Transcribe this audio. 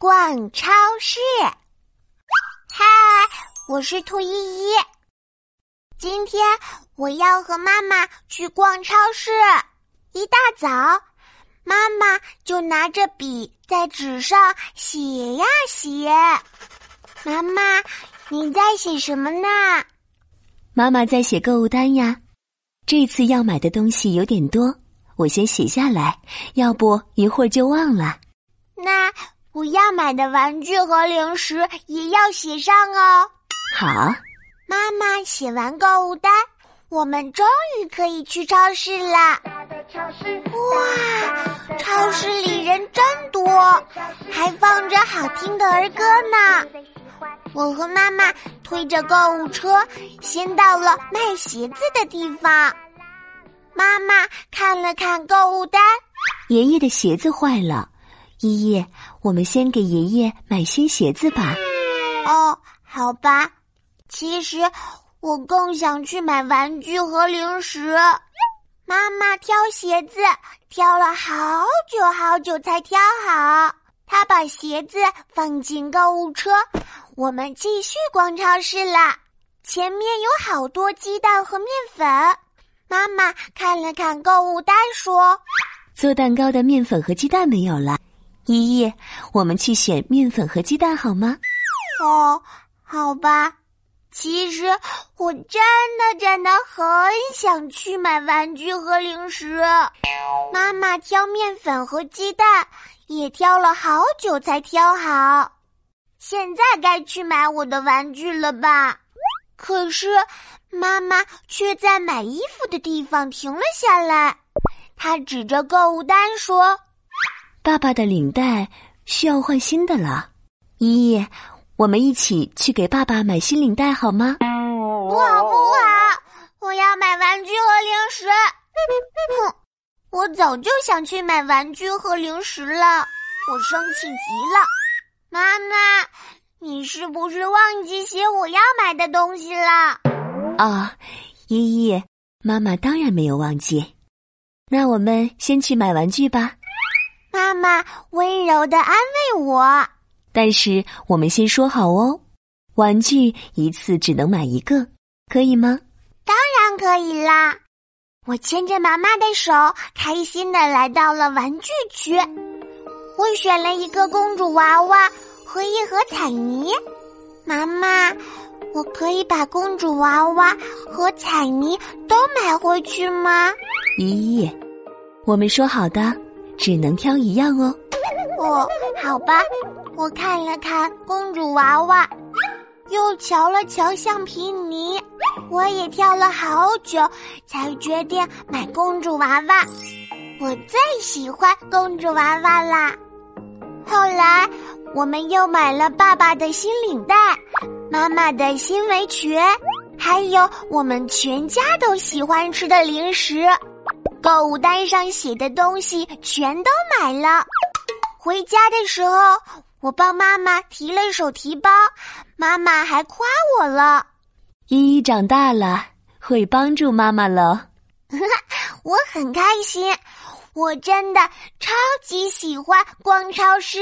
逛超市。嗨，我是兔依依。今天我要和妈妈去逛超市。一大早，妈妈就拿着笔在纸上写呀写。妈妈，你在写什么呢？妈妈在写购物单呀。这次要买的东西有点多，我先写下来，要不一会儿就忘了。那我要买的玩具和零食也要写上哦。好，妈妈写完购物单，我们终于可以去超市了。哇，超市里人真多，还放着好听的儿歌呢。我和妈妈推着购物车，先到了卖鞋子的地方。妈妈看了看购物单，爷爷的鞋子坏了。依依，我们先给爷爷买新鞋子吧。哦，好吧。其实我更想去买玩具和零食。妈妈挑鞋子，挑了好久好久才挑好。她把鞋子放进购物车，我们继续逛超市啦。前面有好多鸡蛋和面粉。妈妈看了看购物单，说：“做蛋糕的面粉和鸡蛋没有了。”依依，我们去选面粉和鸡蛋好吗？哦，好吧。其实我真的真的很想去买玩具和零食。妈妈挑面粉和鸡蛋也挑了好久才挑好。现在该去买我的玩具了吧？可是妈妈却在买衣服的地方停了下来。她指着购物单说。爸爸的领带需要换新的了，依依，我们一起去给爸爸买新领带好吗？不好不好，我要买玩具和零食。哼，我早就想去买玩具和零食了，我生气极了。妈妈，你是不是忘记写我要买的东西了？啊，依依，妈妈当然没有忘记。那我们先去买玩具吧。温柔的安慰我，但是我们先说好哦，玩具一次只能买一个，可以吗？当然可以啦！我牵着妈妈的手，开心的来到了玩具区。我选了一个公主娃娃和一盒彩泥。妈妈，我可以把公主娃娃和彩泥都买回去吗？依依，我们说好的。只能挑一样哦。哦，好吧。我看了看公主娃娃，又瞧了瞧橡皮泥，我也挑了好久，才决定买公主娃娃。我最喜欢公主娃娃啦。后来，我们又买了爸爸的新领带，妈妈的新围裙，还有我们全家都喜欢吃的零食。购物单上写的东西全都买了，回家的时候我帮妈妈提了手提包，妈妈还夸我了。依依长大了，会帮助妈妈了。我很开心，我真的超级喜欢逛超市。